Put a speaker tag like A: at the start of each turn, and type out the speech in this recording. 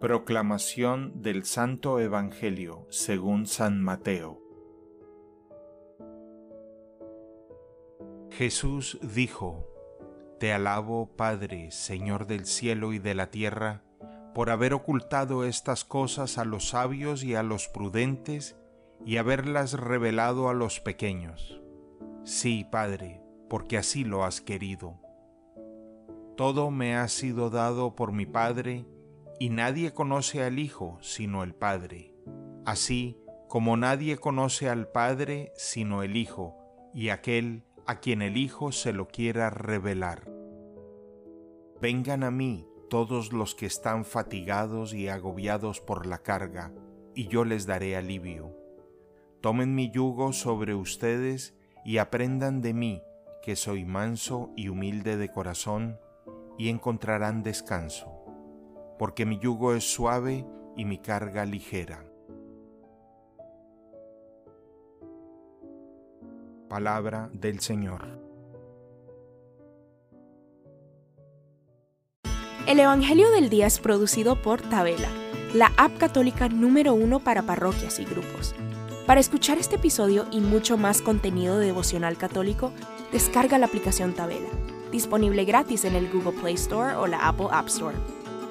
A: Proclamación del Santo Evangelio según San Mateo. Jesús dijo, Te alabo, Padre, Señor del cielo y de la tierra, por haber ocultado estas cosas a los sabios y a los prudentes, y haberlas revelado a los pequeños. Sí, Padre, porque así lo has querido. Todo me ha sido dado por mi Padre, y nadie conoce al Hijo sino el Padre, así como nadie conoce al Padre sino el Hijo, y aquel a quien el Hijo se lo quiera revelar. Vengan a mí todos los que están fatigados y agobiados por la carga, y yo les daré alivio. Tomen mi yugo sobre ustedes y aprendan de mí, que soy manso y humilde de corazón, y encontrarán descanso, porque mi yugo es suave y mi carga ligera. Palabra del Señor.
B: El Evangelio del Día es producido por Tabela, la app católica número uno para parroquias y grupos. Para escuchar este episodio y mucho más contenido devocional católico, descarga la aplicación Tabela disponible gratis en el Google Play Store o la Apple App Store.